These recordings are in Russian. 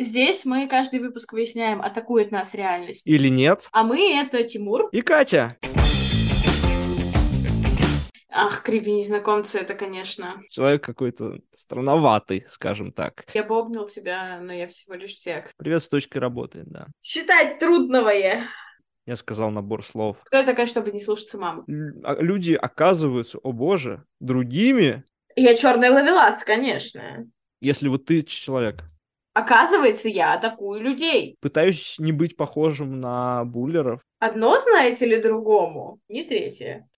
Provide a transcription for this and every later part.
Здесь мы каждый выпуск выясняем, атакует нас реальность. Или нет. А мы — это Тимур. И Катя. Ах, крипи незнакомцы, это, конечно. Человек какой-то странноватый, скажем так. Я бы обнял тебя, но я всего лишь текст. Привет с точкой работы, да. Считать трудновое. Я сказал набор слов. Кто я такая, чтобы не слушаться маму? Л- а- Люди оказываются, о боже, другими, Я черный ловелас, конечно. если вот ты человек. Оказывается, я атакую людей. Пытаюсь не быть похожим на буллеров. Одно, знаете ли, другому, не третье.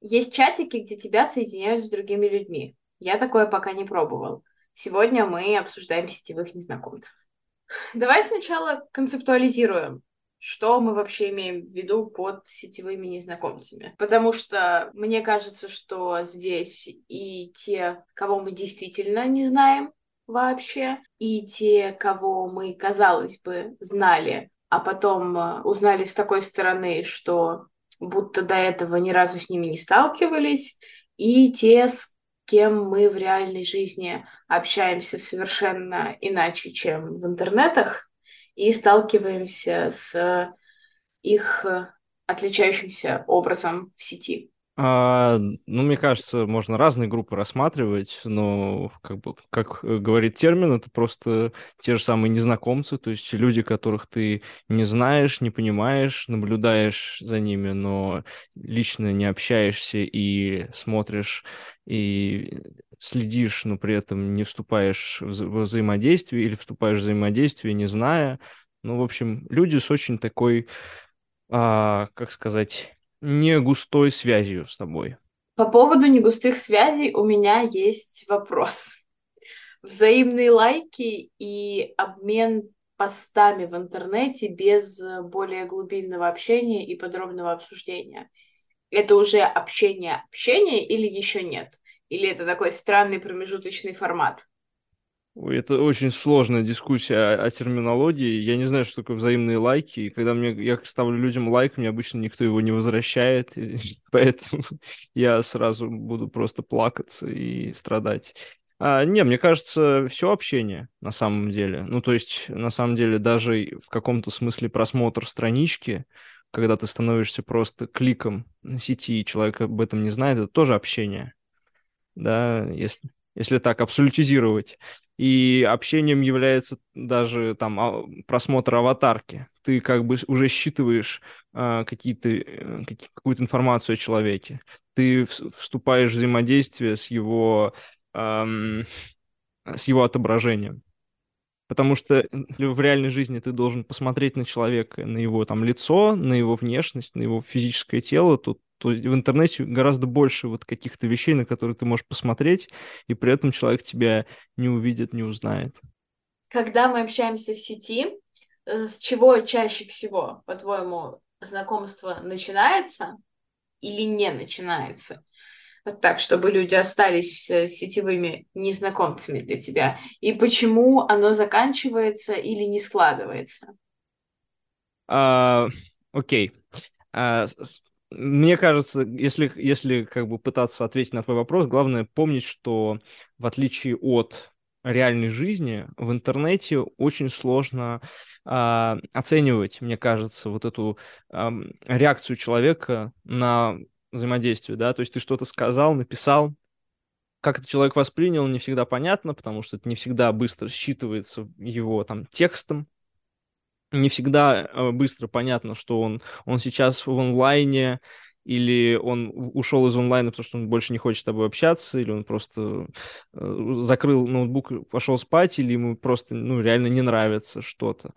Есть чатики, где тебя соединяют с другими людьми. Я такое пока не пробовал. Сегодня мы обсуждаем сетевых незнакомцев. Давай сначала концептуализируем, что мы вообще имеем в виду под сетевыми незнакомцами. Потому что мне кажется, что здесь и те, кого мы действительно не знаем вообще, и те, кого мы, казалось бы, знали, а потом э, узнали с такой стороны, что будто до этого ни разу с ними не сталкивались, и те, с кем мы в реальной жизни общаемся совершенно иначе, чем в интернетах, и сталкиваемся с их э, отличающимся образом в сети. А, ну, мне кажется, можно разные группы рассматривать, но, как бы, как э, говорит термин, это просто те же самые незнакомцы, то есть люди, которых ты не знаешь, не понимаешь, наблюдаешь за ними, но лично не общаешься и смотришь и следишь, но при этом не вступаешь в вза- во взаимодействие или вступаешь в взаимодействие, не зная. Ну, в общем, люди с очень такой, а, как сказать, не густой связью с тобой. По поводу негустых связей у меня есть вопрос. Взаимные лайки и обмен постами в интернете без более глубинного общения и подробного обсуждения. Это уже общение-общение или еще нет? Или это такой странный промежуточный формат? Это очень сложная дискуссия о, о терминологии. Я не знаю, что такое взаимные лайки. И когда мне, я ставлю людям лайк, мне обычно никто его не возвращает. и поэтому я сразу буду просто плакаться и страдать. А, не, мне кажется, все общение на самом деле. Ну, то есть, на самом деле, даже в каком-то смысле просмотр странички, когда ты становишься просто кликом на сети, и человек об этом не знает, это тоже общение. Да, если, если так абсолютизировать. И общением является даже там а, просмотр аватарки. Ты как бы уже считываешь а, какие-то, э, какие- какую-то информацию о человеке. Ты вс- вступаешь в взаимодействие с его, ам, с его отображением. Потому что в реальной жизни ты должен посмотреть на человека, на его там лицо, на его внешность, на его физическое тело, то, то в интернете гораздо больше вот каких-то вещей, на которые ты можешь посмотреть, и при этом человек тебя не увидит, не узнает. Когда мы общаемся в сети, э, с чего чаще всего, по-твоему, знакомство начинается или не начинается? Вот так, чтобы люди остались э, сетевыми незнакомцами для тебя. И почему оно заканчивается или не складывается? А, окей. А, мне кажется, если, если как бы пытаться ответить на твой вопрос, главное помнить, что в отличие от реальной жизни, в интернете очень сложно а, оценивать, мне кажется, вот эту ам, реакцию человека на взаимодействие, да, то есть ты что-то сказал, написал, как это человек воспринял, не всегда понятно, потому что это не всегда быстро считывается его там текстом, не всегда э, быстро понятно, что он, он сейчас в онлайне, или он ушел из онлайна, потому что он больше не хочет с тобой общаться, или он просто э, закрыл ноутбук, пошел спать, или ему просто, ну, реально не нравится что-то.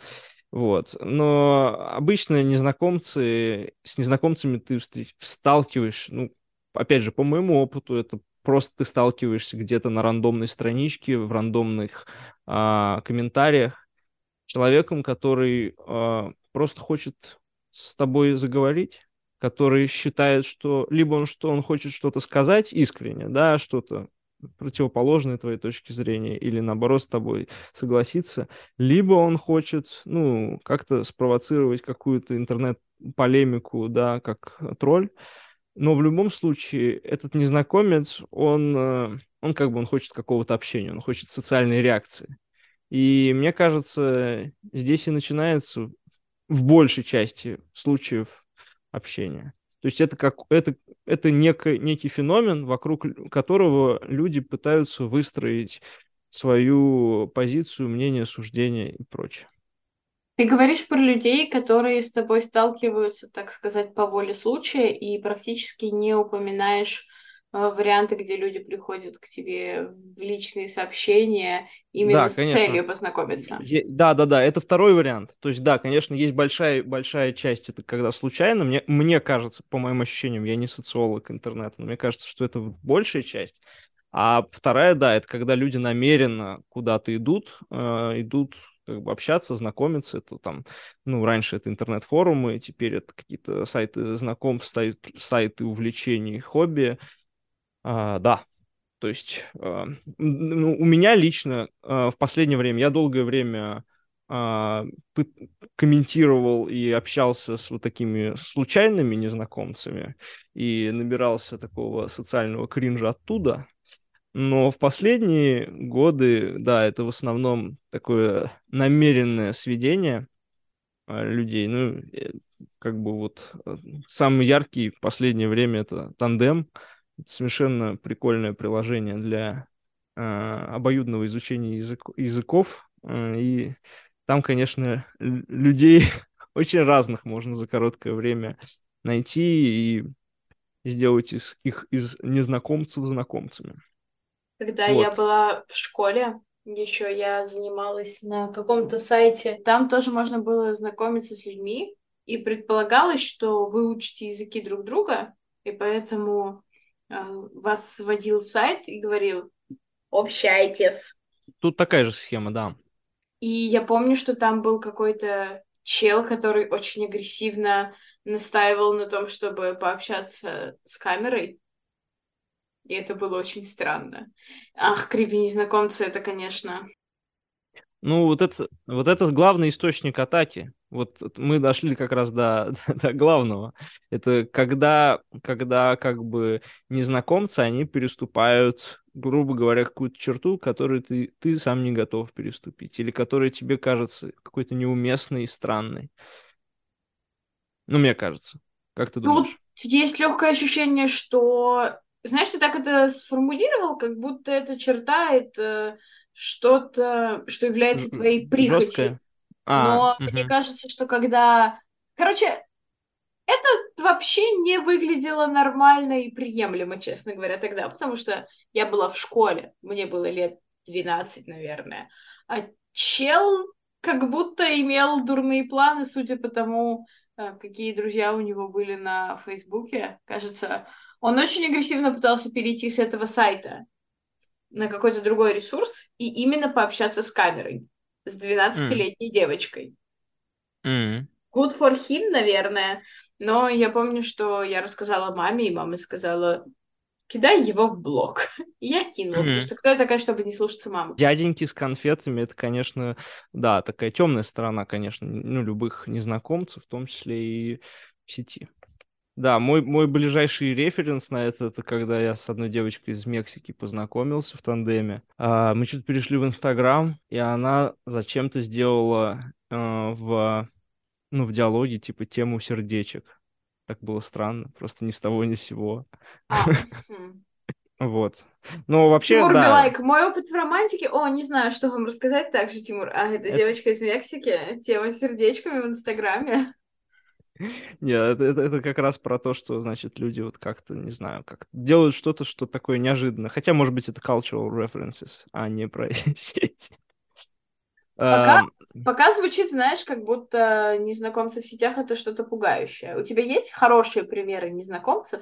Вот. Но обычно незнакомцы, с незнакомцами ты встреч- сталкиваешь, ну, опять же, по моему опыту, это просто ты сталкиваешься где-то на рандомной страничке, в рандомных а, комментариях, человеком, который э, просто хочет с тобой заговорить, который считает, что либо он что он хочет что-то сказать искренне, да, что-то противоположное твоей точке зрения, или наоборот с тобой согласиться, либо он хочет, ну, как-то спровоцировать какую-то интернет-полемику, да, как тролль, но в любом случае этот незнакомец, он, э, он как бы он хочет какого-то общения, он хочет социальной реакции. И мне кажется, здесь и начинается в большей части случаев общения. То есть это как это это некий некий феномен, вокруг которого люди пытаются выстроить свою позицию, мнение, суждение и прочее. Ты говоришь про людей, которые с тобой сталкиваются, так сказать, по воле случая, и практически не упоминаешь варианты, где люди приходят к тебе в личные сообщения именно да, с конечно. целью познакомиться. Е- да, да, да, это второй вариант. То есть, да, конечно, есть большая, большая часть, это когда случайно, мне, мне кажется, по моим ощущениям, я не социолог интернета, но мне кажется, что это большая часть. А вторая, да, это когда люди намеренно куда-то идут, э, идут как бы общаться, знакомиться. Это там, ну, раньше это интернет-форумы, теперь это какие-то сайты знакомств, сайты увлечений, хобби. А, да, то есть ну, у меня лично а, в последнее время, я долгое время а, комментировал и общался с вот такими случайными незнакомцами и набирался такого социального кринжа оттуда. Но в последние годы, да, это в основном такое намеренное сведение людей. Ну, э, как бы вот э, самый яркий в последнее время это тандем. Совершенно прикольное приложение для э, обоюдного изучения язык, языков. Э, и там, конечно, людей очень разных можно за короткое время найти и сделать из, их из незнакомцев знакомцами. Когда вот. я была в школе, еще я занималась на каком-то сайте, там тоже можно было знакомиться с людьми, и предполагалось, что вы учите языки друг друга, и поэтому вас сводил сайт и говорил, общайтесь. Тут такая же схема, да. И я помню, что там был какой-то чел, который очень агрессивно настаивал на том, чтобы пообщаться с камерой. И это было очень странно. Ах, крипи незнакомцы, это, конечно... Ну, вот это, вот это главный источник атаки. Вот мы дошли как раз до, до главного. Это когда, когда как бы незнакомцы, они переступают, грубо говоря, какую-то черту, которую ты, ты сам не готов переступить, или которая тебе кажется какой-то неуместной и странной. Ну, мне кажется. Как ты думаешь? Ну, есть легкое ощущение, что знаешь, ты так это сформулировал, как будто эта черта это что-то, что является твоей прихотью. А, Но угу. мне кажется, что когда... Короче, это вообще не выглядело нормально и приемлемо, честно говоря, тогда, потому что я была в школе, мне было лет 12, наверное, а чел как будто имел дурные планы, судя по тому, э, какие друзья у него были на Фейсбуке. Кажется, он очень агрессивно пытался перейти с этого сайта на какой-то другой ресурс и именно пообщаться с камерой, с 12-летней mm. девочкой. Mm. Good for him, наверное. Но я помню, что я рассказала маме, и мама сказала, кидай его в блог. Я кинула, mm-hmm. потому что кто я такая, чтобы не слушаться маму? Дяденьки с конфетами, это, конечно, да, такая темная сторона, конечно, ну, любых незнакомцев, в том числе и в сети. Да, мой, мой ближайший референс на это, это когда я с одной девочкой из Мексики познакомился в тандеме. А, мы что-то перешли в Инстаграм, и она зачем-то сделала а, в, ну, в диалоге типа тему сердечек. Так было странно, просто ни с того ни с сего. А. Вот. Ну, вообще, Тимур да. Билайк, мой опыт в романтике... О, не знаю, что вам рассказать также, Тимур. А, это, это... девочка из Мексики, тема сердечками в Инстаграме. Нет, это, это, как раз про то, что, значит, люди вот как-то, не знаю, как делают что-то, что такое неожиданное. Хотя, может быть, это cultural references, а не про сеть. Пока, пока звучит, знаешь, как будто незнакомцы в сетях это что-то пугающее. У тебя есть хорошие примеры незнакомцев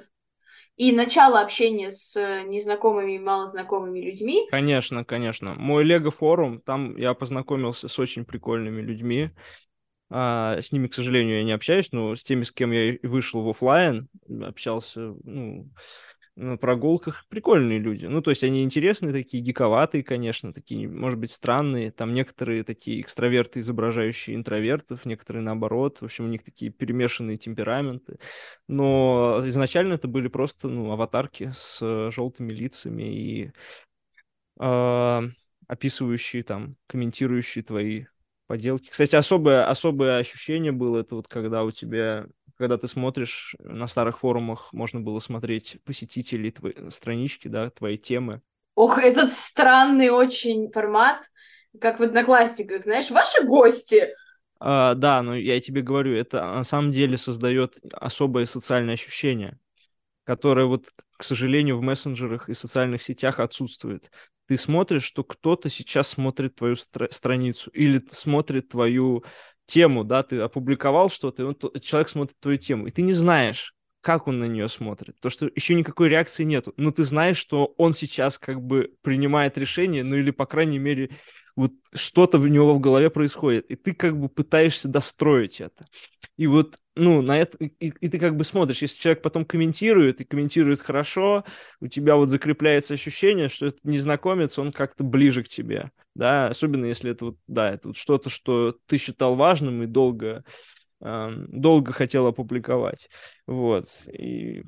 и начало общения с незнакомыми и малознакомыми людьми? Конечно, конечно. Мой Лего форум, там я познакомился с очень прикольными людьми. А, с ними, к сожалению, я не общаюсь, но с теми, с кем я вышел в офлайн, общался, ну, на прогулках прикольные люди. Ну, то есть они интересные такие, гиковатые, конечно, такие, может быть, странные. Там некоторые такие экстраверты, изображающие интровертов, некоторые наоборот. В общем, у них такие перемешанные темпераменты. Но изначально это были просто, ну, аватарки с э, желтыми лицами и э, описывающие там, комментирующие твои поделки. Кстати, особое, особое ощущение было, это вот когда у тебя когда ты смотришь на старых форумах, можно было смотреть посетителей твоей странички, да, твоей темы. Ох, этот странный очень формат, как в Одноклассниках, знаешь, ваши гости. А, да, но я тебе говорю, это на самом деле создает особое социальное ощущение, которое вот, к сожалению, в мессенджерах и социальных сетях отсутствует. Ты смотришь, что кто-то сейчас смотрит твою стра- страницу или смотрит твою тему, да, ты опубликовал что-то, и он, человек смотрит твою тему, и ты не знаешь, как он на нее смотрит. То, что еще никакой реакции нету. Но ты знаешь, что он сейчас как бы принимает решение, ну или, по крайней мере, вот что-то в него в голове происходит, и ты как бы пытаешься достроить это. И вот, ну, на это, и, и ты как бы смотришь, если человек потом комментирует, и комментирует хорошо, у тебя вот закрепляется ощущение, что этот незнакомец, он как-то ближе к тебе, да, особенно если это вот, да, это вот что-то, что ты считал важным и долго, э, долго хотел опубликовать, вот, и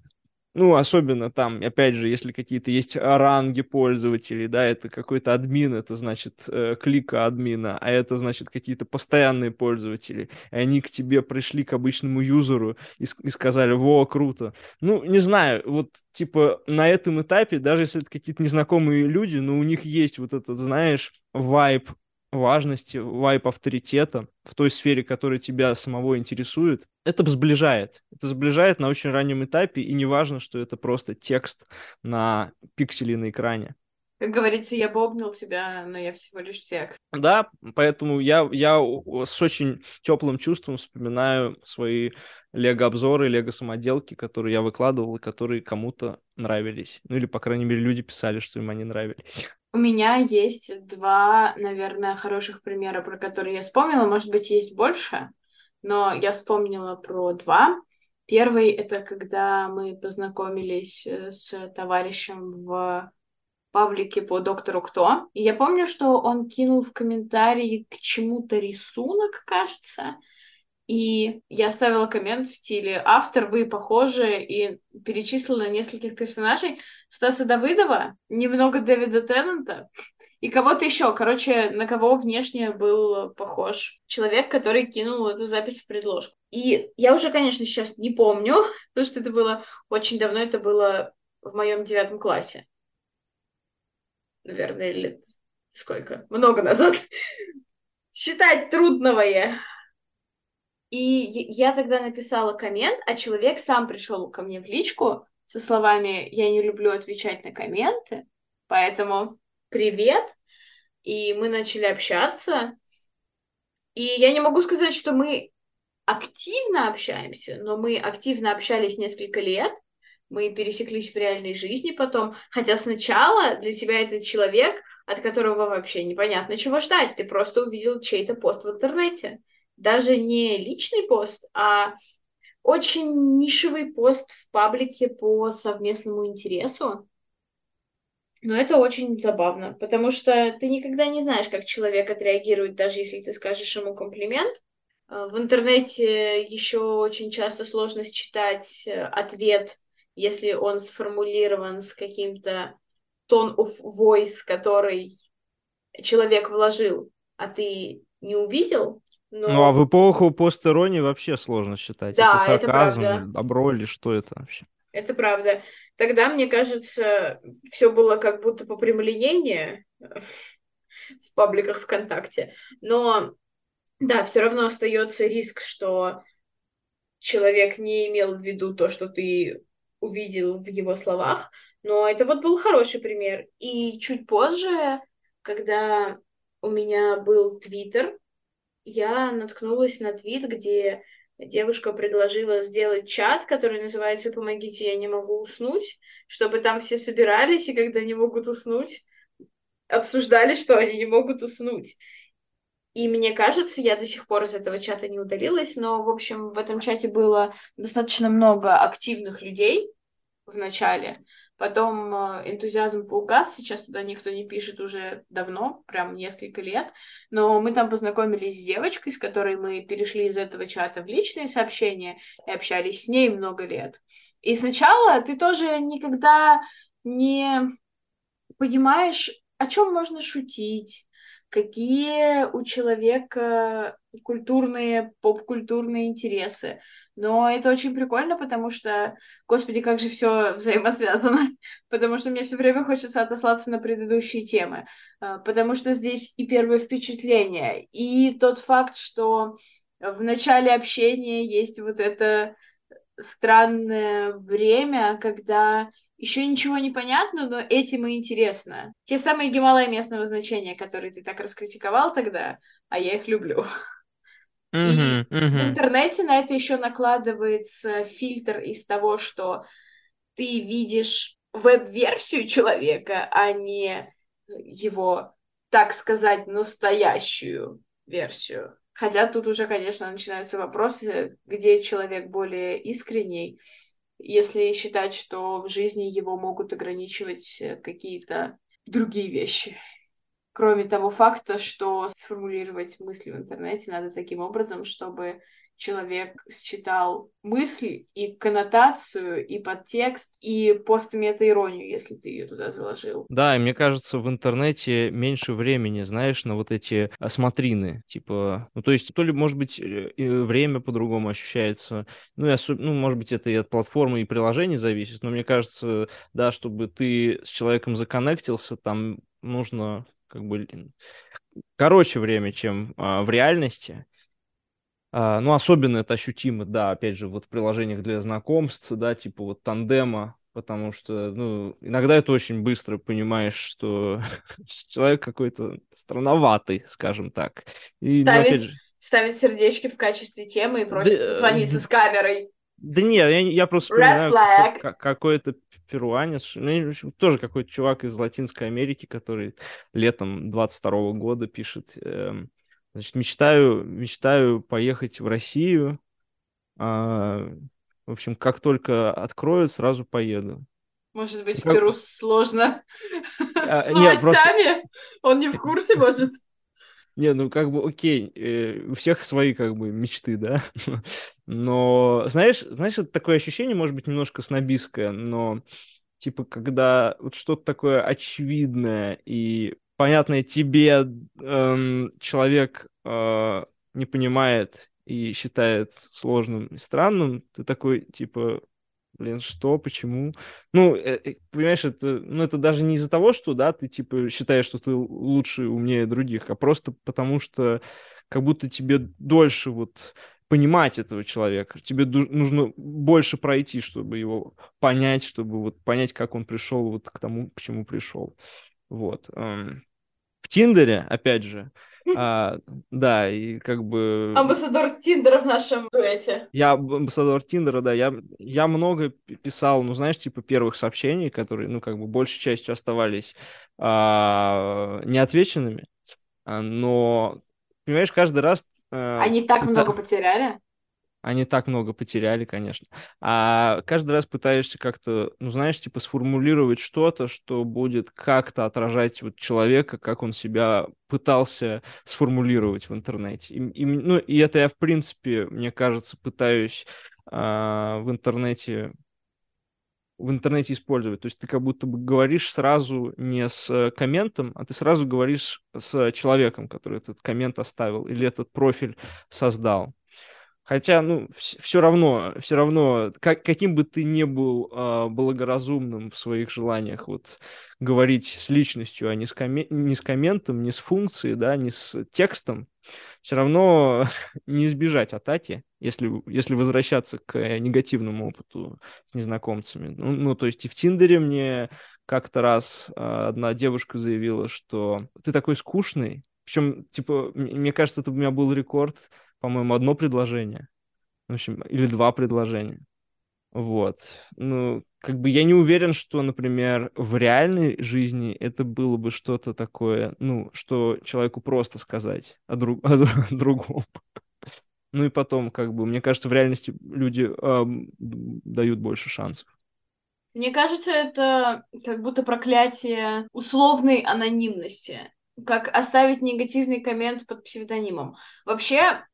ну, особенно там, опять же, если какие-то есть ранги пользователей, да, это какой-то админ, это значит э, клика админа, а это значит какие-то постоянные пользователи, и они к тебе пришли к обычному юзеру и, и сказали, во, круто. Ну, не знаю, вот, типа, на этом этапе, даже если это какие-то незнакомые люди, но у них есть вот этот, знаешь, вайб важности, вайп авторитета в той сфере, которая тебя самого интересует, это сближает. Это сближает на очень раннем этапе, и не важно, что это просто текст на пикселе на экране. Как говорится, я бы обнял тебя, но я всего лишь текст. Да, поэтому я, я с очень теплым чувством вспоминаю свои лего-обзоры, лего-самоделки, которые я выкладывал, и которые кому-то нравились. Ну или, по крайней мере, люди писали, что им они нравились. У меня есть два, наверное, хороших примера, про которые я вспомнила. Может быть, есть больше, но я вспомнила про два. Первый — это когда мы познакомились э, с товарищем в паблике по доктору Кто. И я помню, что он кинул в комментарии к чему-то рисунок, кажется, и я оставила коммент в стиле «Автор, вы похожи» и перечислила нескольких персонажей. Стаса Давыдова, немного Дэвида Теннанта и кого-то еще. Короче, на кого внешне был похож человек, который кинул эту запись в предложку. И я уже, конечно, сейчас не помню, потому что это было очень давно, это было в моем девятом классе. Наверное, лет сколько? Много назад. Считать трудновое. И я тогда написала коммент, а человек сам пришел ко мне в личку со словами «Я не люблю отвечать на комменты, поэтому привет». И мы начали общаться. И я не могу сказать, что мы активно общаемся, но мы активно общались несколько лет, мы пересеклись в реальной жизни потом, хотя сначала для тебя этот человек, от которого вообще непонятно чего ждать, ты просто увидел чей-то пост в интернете даже не личный пост, а очень нишевый пост в паблике по совместному интересу. Но это очень забавно, потому что ты никогда не знаешь, как человек отреагирует, даже если ты скажешь ему комплимент. А, в интернете еще очень часто сложно считать э, ответ, если он сформулирован с каким-то тон of voice, который человек вложил, а ты не увидел, но... Ну, а в эпоху постеронии вообще сложно считать. Да, это сарказм, это правда. добро или что это вообще? Это правда. Тогда, мне кажется, все было как будто по прямолинейнее в пабликах ВКонтакте. Но да, все равно остается риск, что человек не имел в виду то, что ты увидел в его словах. Но это вот был хороший пример. И чуть позже, когда у меня был Твиттер, я наткнулась на твит, где девушка предложила сделать чат, который называется «Помогите, я не могу уснуть», чтобы там все собирались, и когда не могут уснуть, обсуждали, что они не могут уснуть. И мне кажется, я до сих пор из этого чата не удалилась, но, в общем, в этом чате было достаточно много активных людей в начале, Потом э, энтузиазм поугас, сейчас туда никто не пишет уже давно, прям несколько лет. Но мы там познакомились с девочкой, с которой мы перешли из этого чата в личные сообщения и общались с ней много лет. И сначала ты тоже никогда не понимаешь, о чем можно шутить, какие у человека культурные, поп-культурные интересы. Но это очень прикольно, потому что, господи, как же все взаимосвязано. потому что мне все время хочется отослаться на предыдущие темы. А, потому что здесь и первое впечатление, и тот факт, что в начале общения есть вот это странное время, когда еще ничего не понятно, но этим и интересно. Те самые Гималаи местного значения, которые ты так раскритиковал тогда, а я их люблю. Uh-huh, и uh-huh. в интернете на это еще накладывается фильтр из того, что ты видишь веб-версию человека, а не его, так сказать, настоящую версию. Хотя тут уже, конечно, начинаются вопросы, где человек более искренний, если считать, что в жизни его могут ограничивать э, какие-то другие вещи. Кроме того факта, что сформулировать мысли в интернете надо таким образом, чтобы человек считал мысль и коннотацию, и подтекст, и постметаиронию, если ты ее туда заложил. Да, и мне кажется, в интернете меньше времени, знаешь, на вот эти осмотрины, типа, ну, то есть, то ли, может быть, э, время по-другому ощущается, ну, и особ... ну, может быть, это и от платформы и приложений зависит, но мне кажется, да, чтобы ты с человеком законнектился, там нужно как бы короче время, чем а, в реальности. А, ну, особенно это ощутимо, да, опять же, вот в приложениях для знакомств, да, типа вот тандема, потому что, ну, иногда это очень быстро понимаешь, что человек какой-то странноватый, скажем так. И, ну, ставить, ну, же... ставить сердечки в качестве темы и просит да, созвониться да, с камерой. Да нет, я, я просто вспоминаю какой-то перуанец, ну, тоже какой-то чувак из Латинской Америки, который летом 22 года пишет, эм, Значит, мечтаю, мечтаю поехать в Россию. А, в общем, как только откроют, сразу поеду. Может быть, как... в Перу сложно а, с новостями? Просто... Он не в курсе, может? Не, ну как бы окей, э, у всех свои как бы мечты, да. Но знаешь, знаешь, это такое ощущение, может быть, немножко снобистское, но типа когда вот что-то такое очевидное и понятное тебе эм, человек э, не понимает и считает сложным и странным, ты такой, типа, блин, что, почему? Ну, э, э, понимаешь, это, ну, это даже не из-за того, что, да, ты, типа, считаешь, что ты лучше, умнее других, а просто потому что как будто тебе дольше вот понимать этого человека. Тебе нужно больше пройти, чтобы его понять, чтобы вот понять, как он пришел вот к тому, к чему пришел. Вот. Эм, Тиндере, опять же, а, да, и как бы... Амбассадор Тиндера в нашем дуэте. Я амбассадор Тиндера, да, я, я много писал, ну, знаешь, типа первых сообщений, которые, ну, как бы большей частью оставались а, неотвеченными, а, но, понимаешь, каждый раз... А, Они так много потеряли? Они так много потеряли, конечно. А каждый раз пытаешься как-то, ну, знаешь, типа сформулировать что-то, что будет как-то отражать вот человека, как он себя пытался сформулировать в интернете. И, и, ну, и это я, в принципе, мне кажется, пытаюсь а, в интернете в интернете использовать. То есть ты как будто бы говоришь сразу не с комментом, а ты сразу говоришь с человеком, который этот коммент оставил или этот профиль создал. Хотя, ну, все равно, все равно, как, каким бы ты ни был э, благоразумным в своих желаниях вот говорить с личностью, а не с, коме- не с комментом, не с функцией, да, не с текстом, все равно не избежать атаки, если, если возвращаться к негативному опыту с незнакомцами. Ну, ну то есть и в Тиндере мне как-то раз э, одна девушка заявила, что ты такой скучный, причем, типа, мне кажется, это у меня был рекорд по-моему, одно предложение. В общем, или два предложения. Вот. Ну, как бы я не уверен, что, например, в реальной жизни это было бы что-то такое, ну, что человеку просто сказать о, друг, о, о другом. Ну и потом, как бы, мне кажется, в реальности люди э, дают больше шансов. Мне кажется, это как будто проклятие условной анонимности. Как оставить негативный коммент под псевдонимом. Вообще,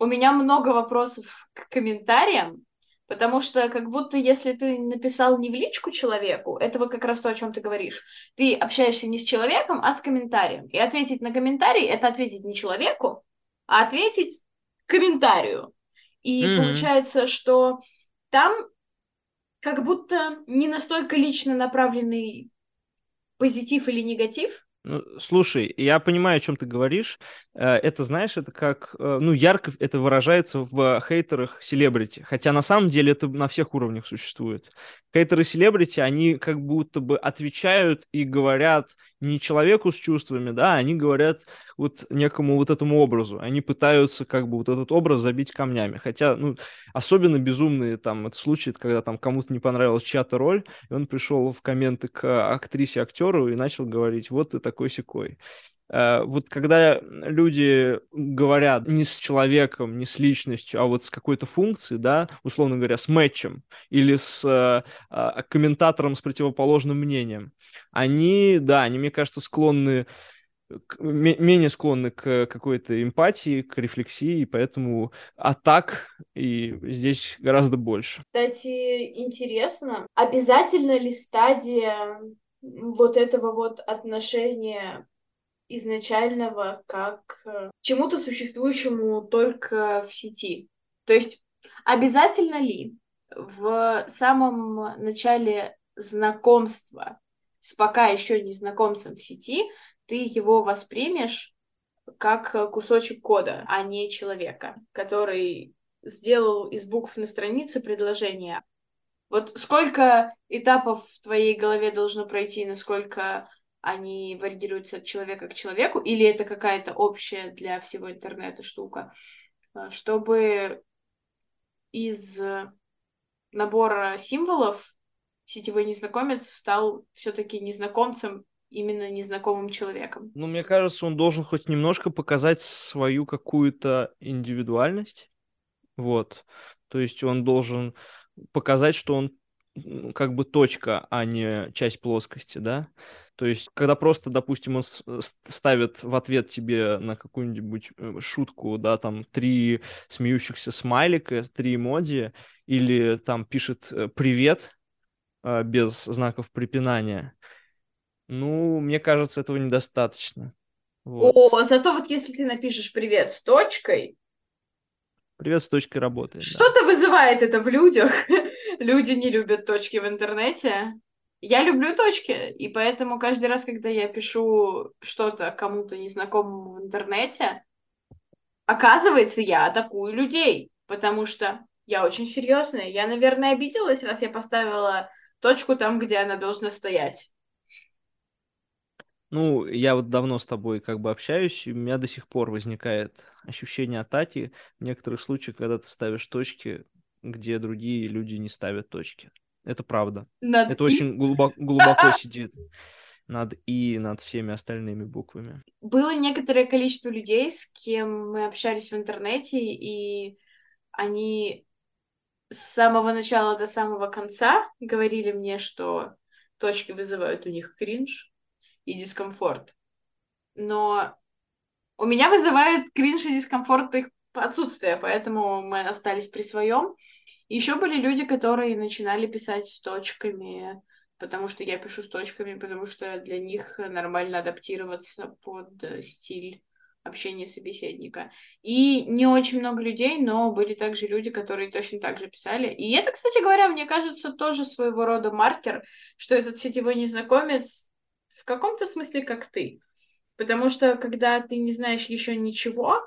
у меня много вопросов к комментариям, потому что как будто если ты написал не в личку человеку, это вот как раз то, о чем ты говоришь. Ты общаешься не с человеком, а с комментарием. И ответить на комментарий — это ответить не человеку, а ответить комментарию. И mm-hmm. получается, что там как будто не настолько лично направленный позитив или негатив, ну, слушай, я понимаю, о чем ты говоришь. Э, это, знаешь, это как, э, ну, ярко это выражается в хейтерах селебрити. Хотя на самом деле это на всех уровнях существует. Хейтеры селебрити, они как будто бы отвечают и говорят не человеку с чувствами, да, они говорят вот некому вот этому образу. Они пытаются как бы вот этот образ забить камнями. Хотя, ну, особенно безумные там это случаи, когда там кому-то не понравилась чья-то роль, и он пришел в комменты к актрисе, актеру и начал говорить, вот ты такой-сякой. Э, вот когда люди говорят не с человеком, не с личностью, а вот с какой-то функцией, да, условно говоря, с матчем или с э, а, комментатором с противоположным мнением, они, да, они, мне кажется, склонны менее склонны к какой-то эмпатии, к рефлексии, поэтому атак и здесь гораздо больше. Кстати, интересно, обязательно ли стадия вот этого вот отношения изначального как к чему-то существующему только в сети. То есть обязательно ли в самом начале знакомства с пока еще незнакомцем в сети ты его воспримешь как кусочек кода, а не человека, который сделал из букв на странице предложение. Вот сколько этапов в твоей голове должно пройти, насколько они варьируются от человека к человеку, или это какая-то общая для всего интернета штука, а, чтобы из набора символов сетевой незнакомец стал все-таки незнакомцем, именно незнакомым человеком. Ну, мне кажется, он должен хоть немножко показать свою какую-то индивидуальность. Вот. То есть он должен показать, что он как бы точка, а не часть плоскости, да. То есть, когда просто, допустим, он ставит в ответ тебе на какую-нибудь э, шутку, да, там, три смеющихся смайлика, три эмодзи, или там пишет э, «привет» э, без знаков препинания, ну, мне кажется, этого недостаточно. Вот. О, зато вот если ты напишешь «привет» с точкой, Привет с точкой работает. Что-то да. вызывает это в людях. Люди не любят точки в интернете. Я люблю точки, и поэтому каждый раз, когда я пишу что-то кому-то незнакомому в интернете, оказывается, я атакую людей, потому что я очень серьезная. Я, наверное, обиделась, раз я поставила точку там, где она должна стоять. Ну, я вот давно с тобой как бы общаюсь, и у меня до сих пор возникает ощущение атаки в некоторых случаях, когда ты ставишь точки, где другие люди не ставят точки. Это правда. Над Это и... очень глубоко, глубоко сидит над и над всеми остальными буквами. Было некоторое количество людей, с кем мы общались в интернете, и они с самого начала до самого конца говорили мне, что точки вызывают у них кринж, и дискомфорт. Но у меня вызывает кринж и дискомфорт их отсутствие, поэтому мы остались при своем. Еще были люди, которые начинали писать с точками, потому что я пишу с точками, потому что для них нормально адаптироваться под стиль общения собеседника. И не очень много людей, но были также люди, которые точно так же писали. И это, кстати говоря, мне кажется, тоже своего рода маркер, что этот сетевой незнакомец в каком-то смысле как ты. Потому что когда ты не знаешь еще ничего,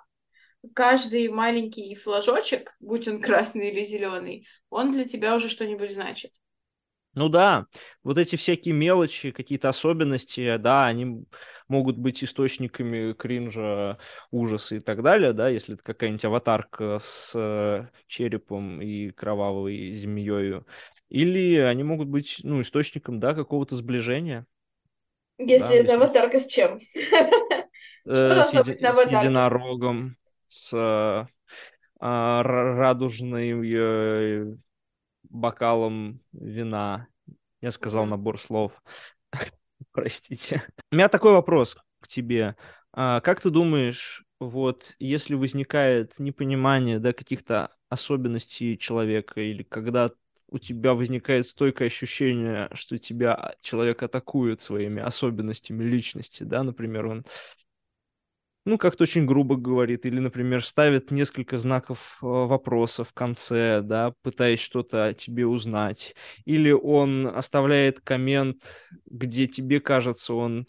каждый маленький флажочек, будь он красный или зеленый, он для тебя уже что-нибудь значит. Ну да, вот эти всякие мелочи, какие-то особенности, да, они могут быть источниками кринжа, ужаса и так далее, да, если это какая-нибудь аватарка с э, черепом и кровавой змеей, или они могут быть, ну, источником, да, какого-то сближения. Если да, это если... аватарка с чем? Э, с, еди... с единорогом, с а, радужным э, бокалом вина Я сказал набор слов. Простите. У меня такой вопрос к тебе. А, как ты думаешь, вот если возникает непонимание да, каких-то особенностей человека, или когда у тебя возникает стойкое ощущение, что тебя человек атакует своими особенностями личности, да, например, он ну, как-то очень грубо говорит, или, например, ставит несколько знаков э, вопроса в конце, да, пытаясь что-то о тебе узнать, или он оставляет коммент, где тебе кажется, он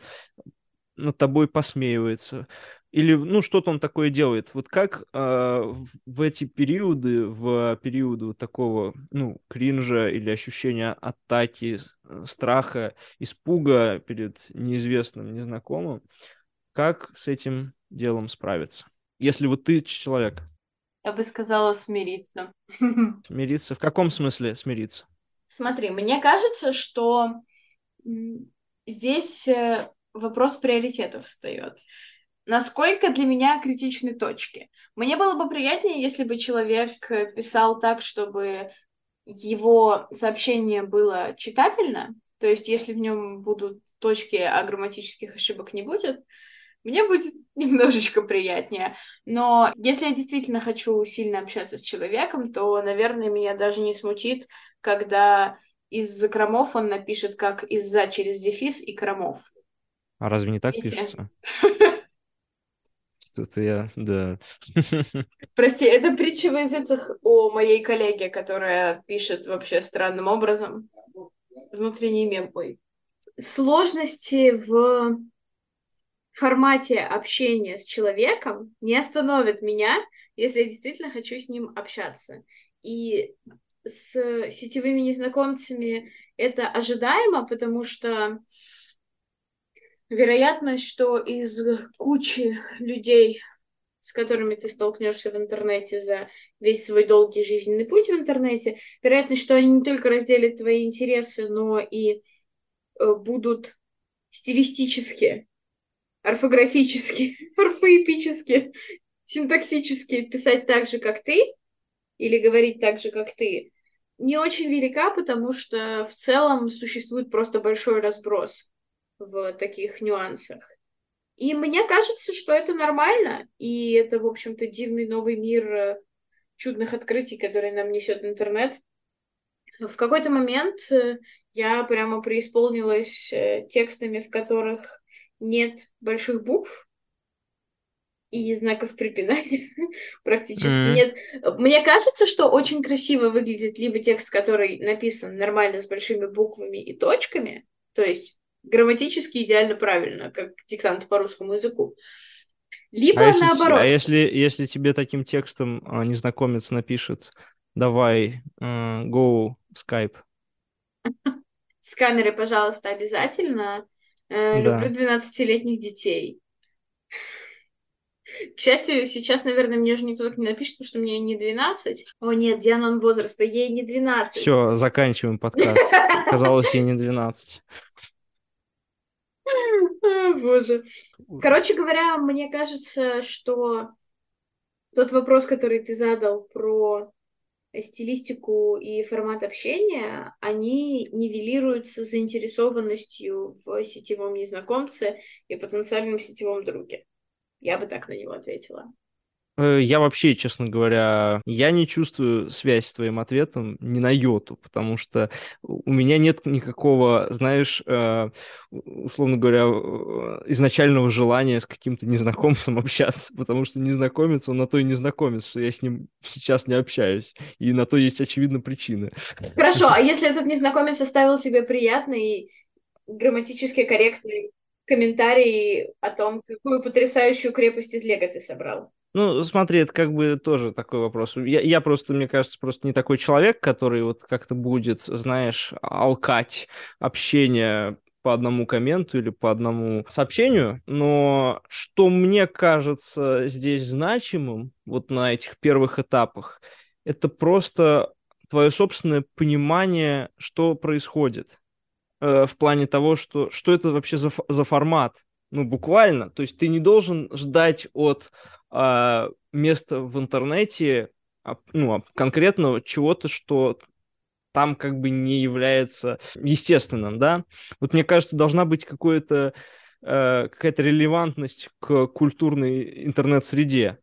над тобой посмеивается, или, ну, что-то он такое делает. Вот как э, в эти периоды, в периоды вот такого, ну, кринжа или ощущения атаки, э, страха, испуга перед неизвестным, незнакомым, как с этим делом справиться? Если вот ты человек. Я бы сказала смириться. Смириться? В каком смысле смириться? Смотри, мне кажется, что здесь э, вопрос приоритетов встает. Насколько для меня критичны точки? Мне было бы приятнее, если бы человек писал так, чтобы его сообщение было читабельно, то есть если в нем будут точки, а грамматических ошибок не будет, мне будет немножечко приятнее. Но если я действительно хочу сильно общаться с человеком, то, наверное, меня даже не смутит, когда из закромов он напишет как из-за через дефис и кромов. А разве не так Видите? пишется? Что-то я, да. Прости, это притча в языцах о моей коллеге, которая пишет вообще странным образом. Внутренний мем, ой. Сложности в формате общения с человеком не остановят меня, если я действительно хочу с ним общаться. И с сетевыми незнакомцами это ожидаемо, потому что вероятность, что из кучи людей, с которыми ты столкнешься в интернете за весь свой долгий жизненный путь в интернете, вероятность, что они не только разделят твои интересы, но и э, будут стилистически, орфографически, орфоэпически, синтаксически писать так же, как ты, или говорить так же, как ты, не очень велика, потому что в целом существует просто большой разброс в таких нюансах. И мне кажется, что это нормально, и это, в общем-то, дивный новый мир э, чудных открытий, который нам несет интернет. В какой-то момент э, я прямо преисполнилась э, текстами, в которых нет больших букв и знаков препинания практически mm-hmm. нет. Мне кажется, что очень красиво выглядит либо текст, который написан нормально с большими буквами и точками, то есть грамматически идеально правильно, как диктант по русскому языку. Либо а если, наоборот. А если, если тебе таким текстом а, незнакомец напишет, давай, uh, go Skype. С камерой, пожалуйста, обязательно. Э, да. Люблю 12-летних детей. К счастью, сейчас, наверное, мне уже никто так не напишет, потому что мне не 12. О, нет, Диана, он возраста, ей не 12. Все, заканчиваем подкаст. Казалось, ей не 12. Боже. Короче говоря, мне кажется, что тот вопрос, который ты задал про стилистику и формат общения, они нивелируются заинтересованностью в сетевом незнакомце и потенциальном сетевом друге. Я бы так на него ответила. Э, я вообще, честно говоря, я не чувствую связь с твоим ответом ни на йоту, потому что у меня нет никакого, знаешь, э, условно говоря, э, изначального желания с каким-то незнакомцем общаться, потому что незнакомец, он на то и незнакомец, что я с ним сейчас не общаюсь, и на то есть, очевидно, причины. Хорошо, а если этот незнакомец оставил тебе приятный, грамматически корректный комментарий о том, какую потрясающую крепость из Лего ты собрал? Ну, смотри, это как бы тоже такой вопрос. Я, я просто, мне кажется, просто не такой человек, который вот как-то будет, знаешь, алкать общение по одному комменту или по одному сообщению, но что мне кажется здесь значимым вот на этих первых этапах, это просто твое собственное понимание, что происходит э, в плане того, что, что это вообще за, за формат, ну, буквально. То есть ты не должен ждать от а, место в интернете, а, ну, а конкретно чего-то, что там как бы не является естественным, да. Вот мне кажется, должна быть какое-то э, какая-то релевантность к культурной интернет-среде.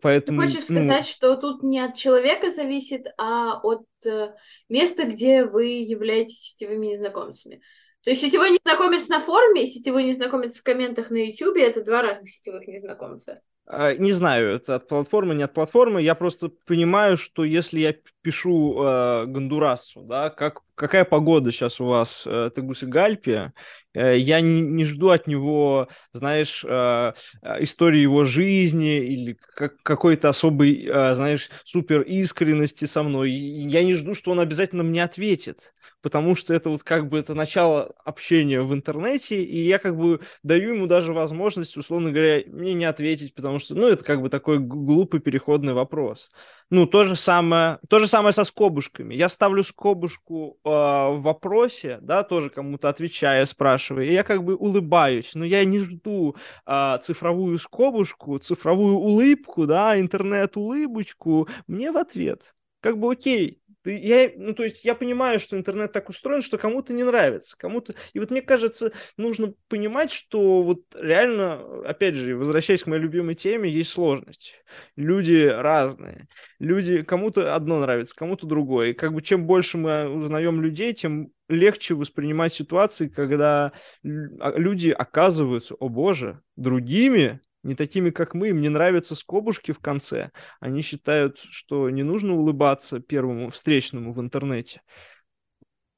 Поэтому, Ты хочешь ну, сказать, что тут не от человека зависит, а от э, места, где вы являетесь сетевыми незнакомцами. То есть сетевой незнакомец на форуме и сетевой незнакомец в комментах на YouTube это два разных сетевых незнакомца. А, не знаю, это от платформы, не от платформы. Я просто понимаю, что если я пишу э, Гондурасу, да, как, какая погода сейчас у вас э, Тегусигальпе, э, я не, не жду от него, знаешь, э, э истории его жизни или как, какой-то особой, э, знаешь, супер искренности со мной. Я не жду, что он обязательно мне ответит потому что это вот как бы это начало общения в интернете, и я как бы даю ему даже возможность, условно говоря, мне не ответить, потому что, ну, это как бы такой глупый переходный вопрос. Ну, то же самое, то же самое со скобушками. Я ставлю скобушку э, в вопросе, да, тоже кому-то отвечая, спрашивая, и я как бы улыбаюсь, но я не жду э, цифровую скобушку, цифровую улыбку, да, интернет-улыбочку мне в ответ. Как бы окей, я, ну, то есть я понимаю, что интернет так устроен, что кому-то не нравится, кому-то... И вот мне кажется, нужно понимать, что вот реально, опять же, возвращаясь к моей любимой теме, есть сложность. Люди разные. Люди, кому-то одно нравится, кому-то другое. И как бы чем больше мы узнаем людей, тем легче воспринимать ситуации, когда а, люди оказываются, о боже, другими, не такими, как мы, им не нравятся скобушки в конце. Они считают, что не нужно улыбаться первому встречному в интернете.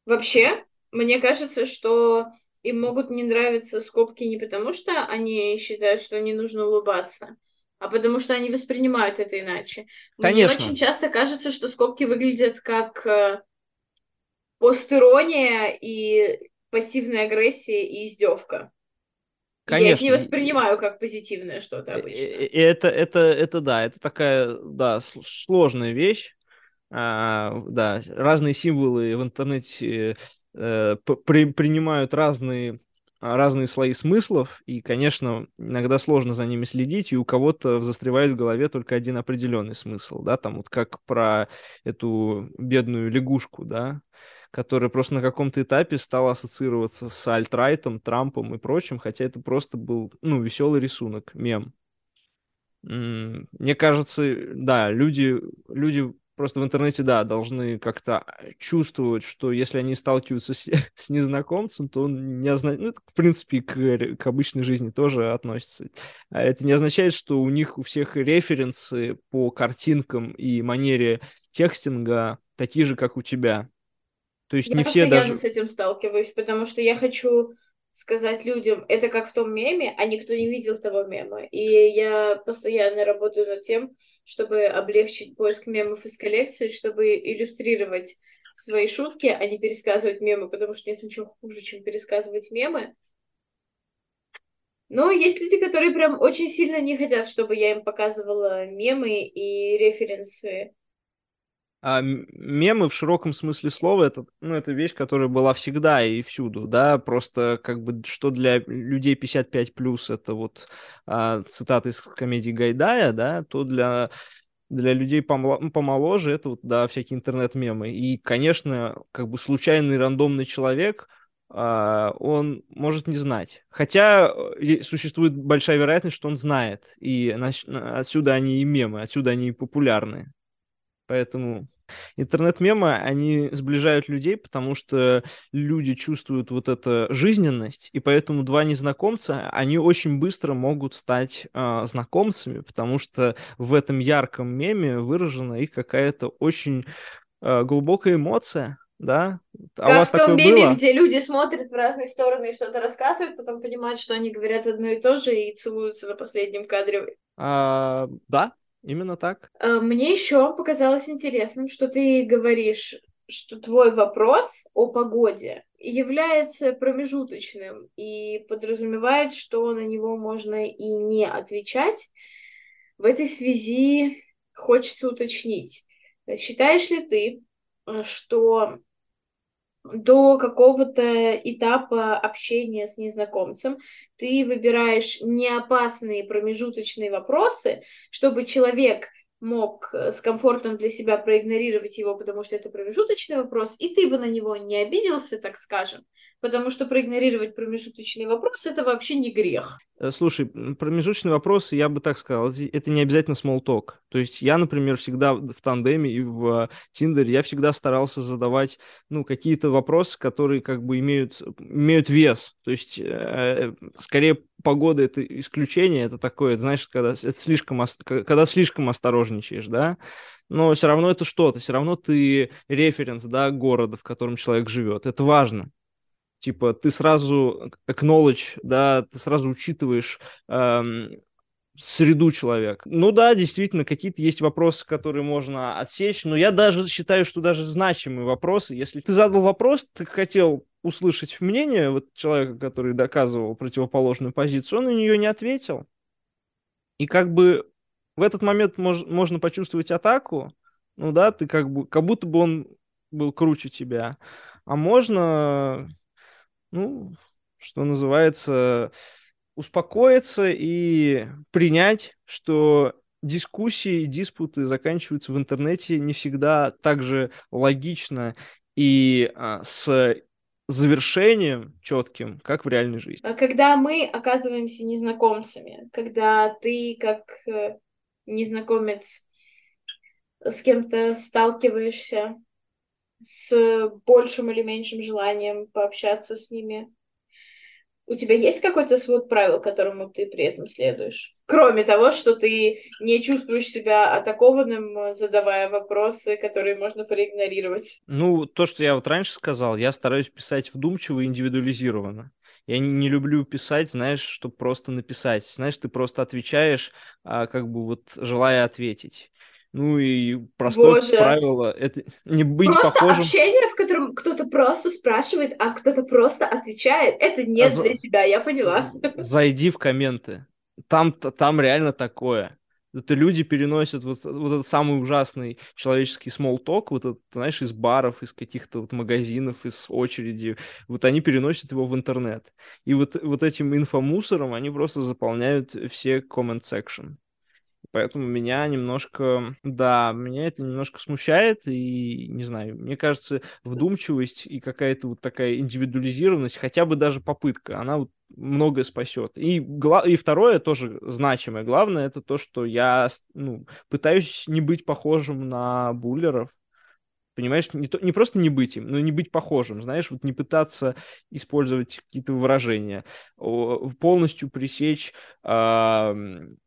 Вообще, мне кажется, что им могут не нравиться скобки не потому, что они считают, что не нужно улыбаться, а потому что они воспринимают это иначе. Конечно. Мне очень часто кажется, что скобки выглядят как э, постирония и пассивная агрессия и издевка. Конечно. Я их не воспринимаю как позитивное что-то обычно. Это, это, это да, это такая, да, сложная вещь. А, да, разные символы в интернете э, при, принимают разные разные слои смыслов, и, конечно, иногда сложно за ними следить, и у кого-то застревает в голове только один определенный смысл, да, там вот как про эту бедную лягушку, да, который просто на каком-то этапе стал ассоциироваться с альтрайтом, Трампом и прочим, хотя это просто был, ну, веселый рисунок, мем. Мне кажется, да, люди, люди просто в интернете, да, должны как-то чувствовать, что если они сталкиваются с, с незнакомцем, то он не означает, ну, это, в принципе, к, к обычной жизни тоже относится. А это не означает, что у них у всех референсы по картинкам и манере текстинга такие же, как у тебя. То есть я не все даже... с этим сталкиваюсь, потому что я хочу сказать людям, это как в том меме, а никто не видел того мема. И я постоянно работаю над тем, чтобы облегчить поиск мемов из коллекции, чтобы иллюстрировать свои шутки, а не пересказывать мемы, потому что нет ничего хуже, чем пересказывать мемы. Но есть люди, которые прям очень сильно не хотят, чтобы я им показывала мемы и референсы а мемы в широком смысле слова это, ну, это вещь, которая была всегда и всюду, да, просто как бы что для людей 55 плюс это вот а, цитаты из комедии Гайдая, да, то для для людей помол- помоложе это вот, да, всякие интернет-мемы. И, конечно, как бы случайный рандомный человек, а, он может не знать. Хотя э, существует большая вероятность, что он знает. И отсюда они и мемы, отсюда они и популярны. Поэтому Интернет-мемы, они сближают людей, потому что люди чувствуют вот эту жизненность, и поэтому два незнакомца, они очень быстро могут стать э, знакомцами, потому что в этом ярком меме выражена их какая-то очень э, глубокая эмоция, да? А как у вас в том такое меме, было? где люди смотрят в разные стороны и что-то рассказывают, потом понимают, что они говорят одно и то же и целуются на последнем кадре. А, да, Именно так. А, мне еще показалось интересным, что ты говоришь, что твой вопрос о погоде является промежуточным и подразумевает, что на него можно и не отвечать. В этой связи хочется уточнить. Считаешь ли ты, э, что до какого-то этапа общения с незнакомцем. Ты выбираешь неопасные промежуточные вопросы, чтобы человек мог э, с комфортом для себя проигнорировать его, потому что это промежуточный вопрос, и ты бы на него не обиделся, так скажем, потому что проигнорировать промежуточный вопрос – это вообще не грех. Э, слушай, промежуточный вопрос, я бы так сказал, это не обязательно small talk. То есть я, например, всегда в тандеме и в Тиндере, я всегда старался задавать, ну, какие-то вопросы, которые как бы имеют, имеют вес. То есть э, скорее погода это исключение, это такое, знаешь, когда, это слишком, когда слишком осторожничаешь, да, но все равно это что-то, все равно ты референс, да, города, в котором человек живет. Это важно типа ты сразу acknowledge, да, ты сразу учитываешь эм, среду человека. Ну да, действительно, какие-то есть вопросы, которые можно отсечь, но я даже считаю, что даже значимые вопросы, если ты задал вопрос, ты хотел услышать мнение вот человека, который доказывал противоположную позицию, он на нее не ответил. И как бы в этот момент мож, можно почувствовать атаку, ну да, ты как бы, как будто бы он был круче тебя. А можно ну, что называется, успокоиться и принять, что дискуссии и диспуты заканчиваются в интернете не всегда так же логично и а, с завершением четким, как в реальной жизни. А когда мы оказываемся незнакомцами, когда ты как э, незнакомец с кем-то сталкиваешься с большим или меньшим желанием пообщаться с ними. У тебя есть какой-то свод правил, которому ты при этом следуешь? Кроме того, что ты не чувствуешь себя атакованным, задавая вопросы, которые можно проигнорировать. Ну, то, что я вот раньше сказал, я стараюсь писать вдумчиво и индивидуализированно. Я не, не люблю писать, знаешь, чтобы просто написать. Знаешь, ты просто отвечаешь, а, как бы вот желая ответить. Ну и простое Боже. правило — это не быть просто похожим... общение, в котором кто-то просто спрашивает, а кто-то просто отвечает, это не а для за... тебя, я поняла. Зайди в комменты. Там, там реально такое. Это люди переносят вот, вот этот самый ужасный человеческий talk, вот этот, знаешь, из баров, из каких-то вот магазинов, из очереди, вот они переносят его в интернет. И вот, вот этим инфомусором они просто заполняют все comment section. Поэтому меня немножко, да, меня это немножко смущает, и, не знаю, мне кажется, вдумчивость и какая-то вот такая индивидуализированность, хотя бы даже попытка, она вот многое спасет. И, и второе, тоже значимое, главное, это то, что я ну, пытаюсь не быть похожим на буллеров, Понимаешь, не, то, не просто не быть им, но не быть похожим, знаешь, вот не пытаться использовать какие-то выражения, полностью пресечь э,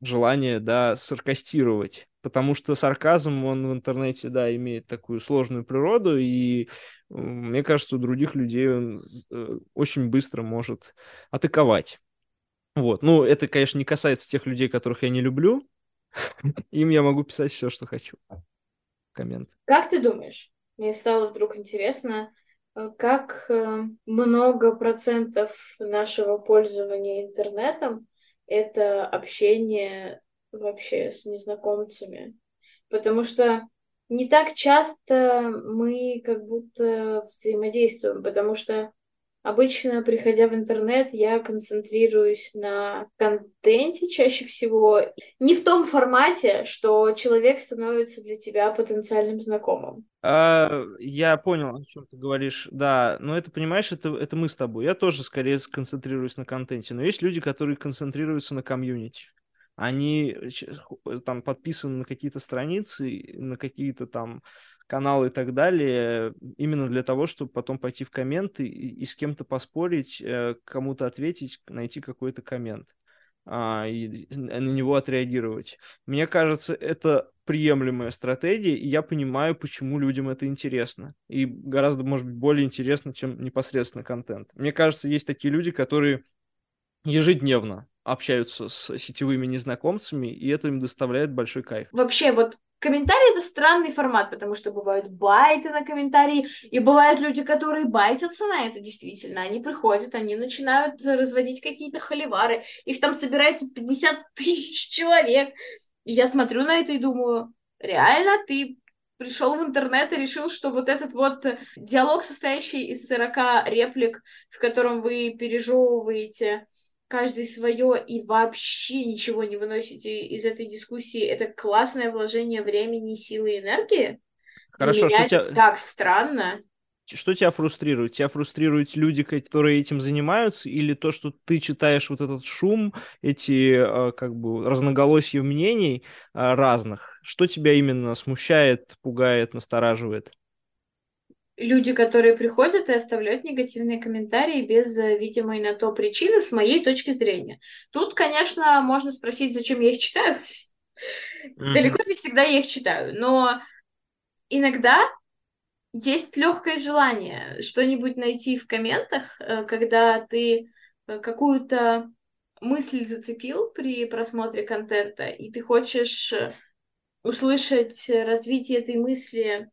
желание, да, саркастировать, потому что сарказм, он в интернете, да, имеет такую сложную природу, и мне кажется, у других людей он э, очень быстро может атаковать. Вот, ну, это, конечно, не касается тех людей, которых я не люблю, им я могу писать все, что хочу. Коммент. Как ты думаешь, мне стало вдруг интересно, э, как э, много процентов нашего пользования интернетом это общение вообще с незнакомцами. Потому что не так часто мы как будто взаимодействуем, потому что Обычно, приходя в интернет, я концентрируюсь на контенте чаще всего. Не в том формате, что человек становится для тебя потенциальным знакомым. А, я понял, о чем ты говоришь. Да, но это, понимаешь, это, это мы с тобой. Я тоже скорее сконцентрируюсь на контенте. Но есть люди, которые концентрируются на комьюнити. Они там подписаны на какие-то страницы, на какие-то там каналы и так далее, именно для того, чтобы потом пойти в комменты и, и с кем-то поспорить, э, кому-то ответить, найти какой-то коммент а, и на него отреагировать. Мне кажется, это приемлемая стратегия, и я понимаю, почему людям это интересно. И гораздо, может быть, более интересно, чем непосредственно контент. Мне кажется, есть такие люди, которые ежедневно общаются с сетевыми незнакомцами, и это им доставляет большой кайф. Вообще, вот Комментарии — это странный формат, потому что бывают байты на комментарии, и бывают люди, которые байтятся на это действительно. Они приходят, они начинают разводить какие-то холивары, их там собирается 50 тысяч человек. И я смотрю на это и думаю, реально ты пришел в интернет и решил, что вот этот вот диалог, состоящий из 40 реплик, в котором вы пережевываете каждый свое и вообще ничего не выносите из этой дискуссии, это классное вложение времени, силы и энергии. Хорошо, Для меня что тебя, так странно. что тебя фрустрирует? Тебя фрустрируют люди, которые этим занимаются, или то, что ты читаешь вот этот шум, эти э, как бы разноголосие мнений э, разных? Что тебя именно смущает, пугает, настораживает? Люди, которые приходят и оставляют негативные комментарии без э, видимой на то причины, с моей точки зрения. Тут, конечно, можно спросить, зачем я их читаю. Мгм. Далеко не всегда я их читаю, но иногда есть легкое желание что-нибудь найти в комментах, э, когда ты э, какую-то мысль зацепил при просмотре контента, и ты хочешь услышать развитие этой мысли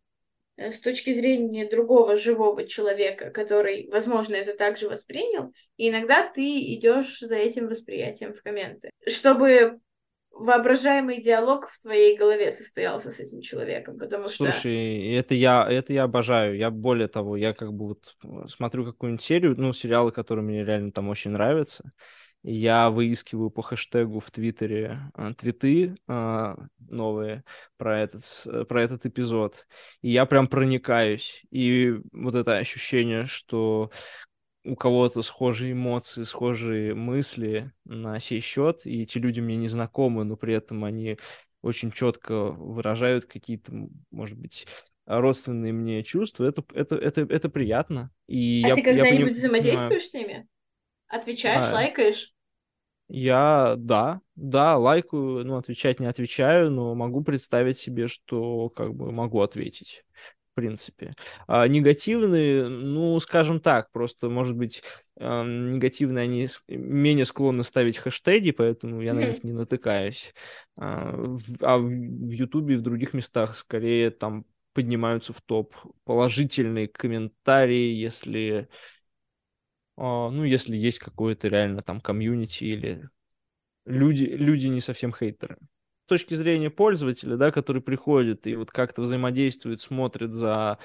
с точки зрения другого живого человека, который, возможно, это также воспринял, и иногда ты идешь за этим восприятием в комменты, чтобы воображаемый диалог в твоей голове состоялся с этим человеком, потому что... Слушай, это я, это я обожаю. Я более того, я как бы вот э, смотрю какую-нибудь серию, ну, сериалы, которые мне реально там очень нравятся. Я выискиваю по хэштегу в Твиттере э, твиты э, новые про этот, э, про этот эпизод. И я прям проникаюсь. И вот это ощущение, что у кого-то схожие эмоции, схожие мысли на сей счет, и эти люди мне не знакомы, но при этом они очень четко выражают какие-то, может быть, родственные мне чувства, это, это, это, это приятно. И А я, ты я поним- когда-нибудь взаимодействуешь с ними? Отвечаешь, А, лайкаешь? Я, да, да, лайкаю, ну, отвечать не отвечаю, но могу представить себе, что как бы могу ответить, в принципе. А негативные, ну, скажем так, просто, может быть, эм, негативные, они менее склонны ставить хэштеги, поэтому я на них не натыкаюсь. А в а в Ютубе и в других местах скорее там поднимаются в топ положительные комментарии, если ну, если есть какое-то реально там комьюнити или люди, люди не совсем хейтеры. С точки зрения пользователя, да, который приходит и вот как-то взаимодействует, смотрит за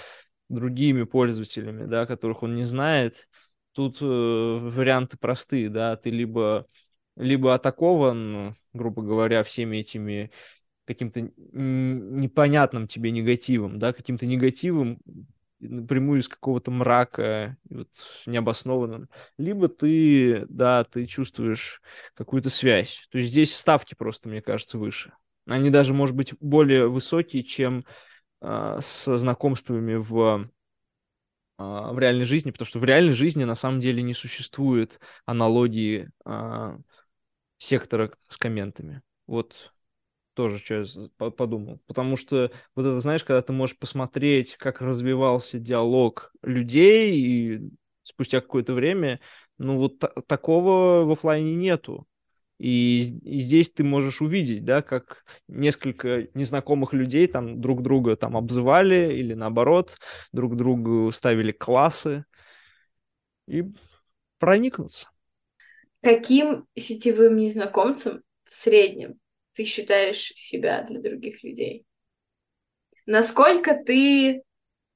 другими пользователями, да, которых он не знает, тут э, варианты простые, да, ты либо, либо атакован, грубо говоря, всеми этими каким-то непонятным тебе негативом, да, каким-то негативом напрямую из какого-то мрака, вот необоснованным, либо ты, да, ты чувствуешь какую-то связь. То есть здесь ставки просто, мне кажется, выше. Они даже, может быть, более высокие, чем а, с знакомствами в, а, в реальной жизни, потому что в реальной жизни на самом деле не существует аналогии а, сектора с комментами. Вот тоже что я подумал. Потому что вот это, знаешь, когда ты можешь посмотреть, как развивался диалог людей, и спустя какое-то время, ну вот та- такого в оффлайне нету. И, и здесь ты можешь увидеть, да, как несколько незнакомых людей там друг друга там обзывали или наоборот друг другу ставили классы и проникнуться. Каким сетевым незнакомцем в среднем ты считаешь себя для других людей? Насколько ты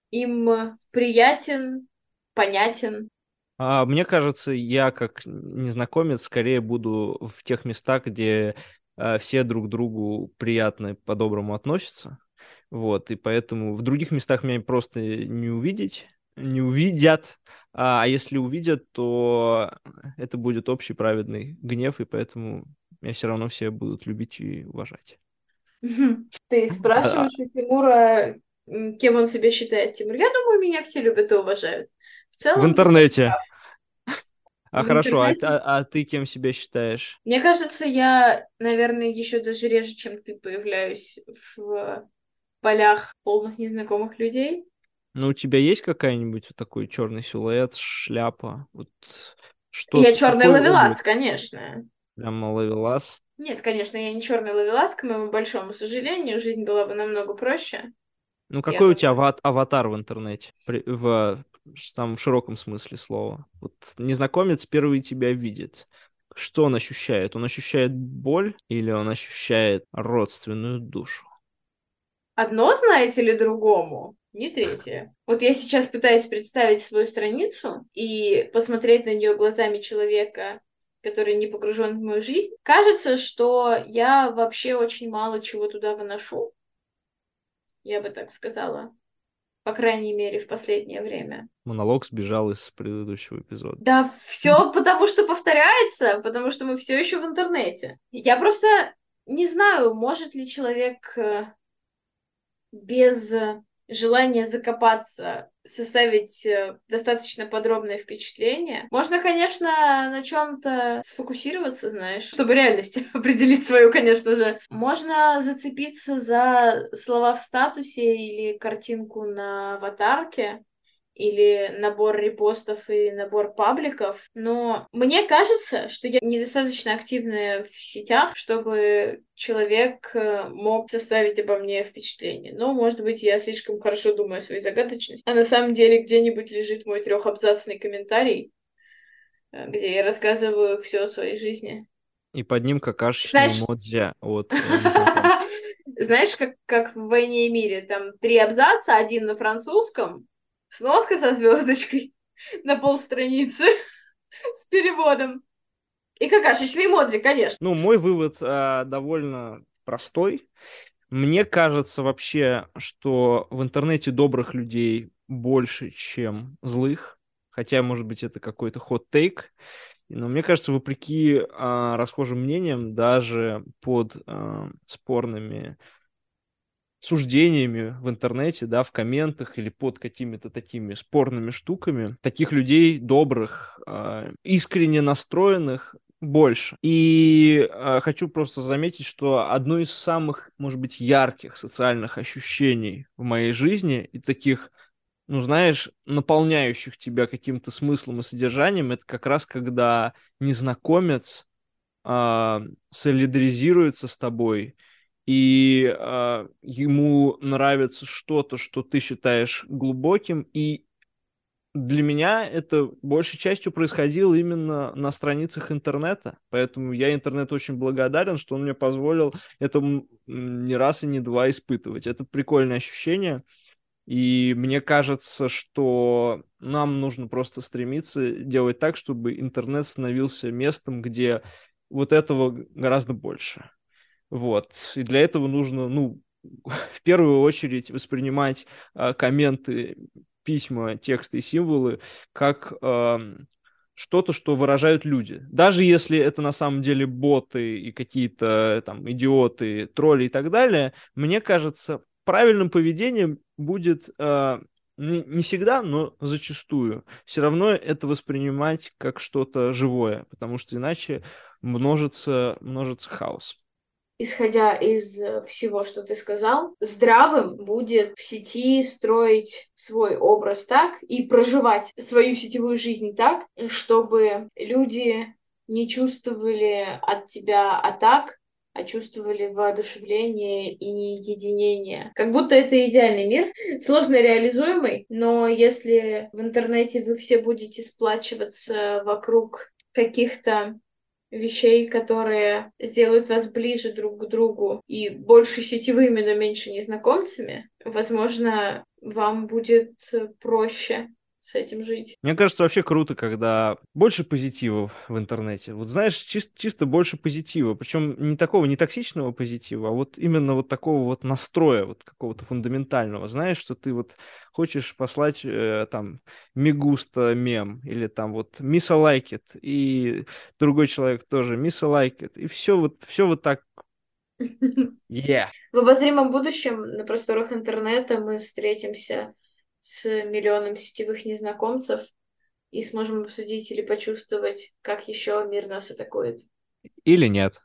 им приятен, понятен? А, мне кажется, я как незнакомец скорее буду в тех местах, где а, все друг другу приятно, по-доброму относятся. Вот, и поэтому в других местах меня просто не увидеть, не увидят. А, а если увидят, то это будет общий праведный гнев, и поэтому меня все равно все будут любить и уважать. Ты спрашиваешь у Тимура, кем он себя считает. Тимур, я думаю, меня все любят и уважают. В в целом, ты интернете. А В хорошо, а, интернете? а- а ты кем себя считаешь? Мне кажется, я, наверное, еще даже реже, чем ты, появляюсь в полях полных незнакомых людей. Ну, у тебя есть какая-нибудь вот такой черный силуэт, шляпа? Вот что, Я черный ловелас, конечно. Прямо ловелас. Нет, конечно, я не черный ловелас, к моему большому сожалению. Жизнь была бы намного проще, Ну, я какой у тебя ава- аватар в интернете? При- в самом широком смысле слова. Вот незнакомец первый тебя видит. Что он ощущает? Он ощущает боль или он ощущает родственную душу? Одно, знаете ли, другому, не третье. Вот я сейчас пытаюсь представить свою страницу и посмотреть на нее глазами человека, который не погружен в мою жизнь. Кажется, что я вообще очень мало чего туда выношу. Я бы так сказала. По крайней мере, в последнее время. Монолог сбежал из предыдущего эпизода. Да, все потому что повторяется, потому что мы все еще в интернете. Я просто не знаю, может ли человек э, без желание закопаться, составить э, достаточно подробное впечатление. Можно, конечно, на чем-то сфокусироваться, знаешь, чтобы реальность определить свою, конечно же. Можно зацепиться за слова в статусе или картинку на аватарке, или набор репостов и набор пабликов, но мне кажется, что я недостаточно активная в сетях, чтобы человек э, мог составить обо мне впечатление. Но, может быть, я слишком хорошо думаю о своей загадочности. А на самом деле где-нибудь лежит мой трехабзацный комментарий, э, где я рассказываю все о своей жизни. И под ним какашечный Знаешь... эмодзи от э, Знаешь, как, как в «Войне и мире», там три абзаца, один на французском, Сноска со звездочкой на полстраницы с переводом. И какашечный эмодзи, конечно. Ну, мой вывод э, довольно простой. Мне кажется вообще, что в интернете добрых людей больше, чем злых. Хотя, может быть, это какой-то хот-тейк. Но мне кажется, вопреки э, расхожим мнениям, даже под э, спорными суждениями в интернете, да, в комментах или под какими-то такими спорными штуками. Таких людей добрых, а, искренне настроенных больше. И э, хочу просто заметить, что одно из самых, может быть, ярких социальных ощущений в моей жизни и таких, ну, знаешь, наполняющих тебя каким-то смыслом и содержанием, это как раз когда незнакомец э, солидаризируется с тобой и э, ему нравится что-то, что ты считаешь глубоким, и для меня это большей частью происходило именно на страницах интернета, поэтому я интернету очень благодарен, что он мне позволил это не раз и не два испытывать. Это прикольное ощущение, и мне кажется, что нам нужно просто стремиться делать так, чтобы интернет становился местом, где вот этого гораздо больше. Вот. И для этого нужно, ну, в первую очередь воспринимать э, комменты, письма, тексты и символы как э, что-то, что выражают люди. Даже если это на самом деле боты и какие-то там идиоты, тролли и так далее, мне кажется, правильным поведением будет э, не, не всегда, но зачастую. Все равно это воспринимать как что-то живое, потому что иначе множится, множится хаос исходя из э, всего, что ты сказал, здравым будет в сети строить свой образ так и проживать свою сетевую жизнь так, чтобы люди не чувствовали от тебя атак, а чувствовали воодушевление и единение. Как будто это идеальный мир, сложно реализуемый, но если в интернете вы все будете сплачиваться вокруг каких-то вещей, которые сделают вас ближе друг к другу и больше сетевыми, но меньше незнакомцами, возможно, вам будет проще с этим жить. Мне кажется, вообще круто, когда больше позитива в интернете. Вот знаешь, чисто, чисто больше позитива. Причем не такого, не токсичного позитива, а вот именно вот такого вот настроя, вот какого-то фундаментального. Знаешь, что ты вот хочешь послать э, там мигуста мем или там вот like it, и другой человек тоже like it. И все вот, все вот так Yeah. В обозримом будущем на просторах интернета мы встретимся с миллионом сетевых незнакомцев и сможем обсудить или почувствовать, как еще мир нас атакует. Или нет.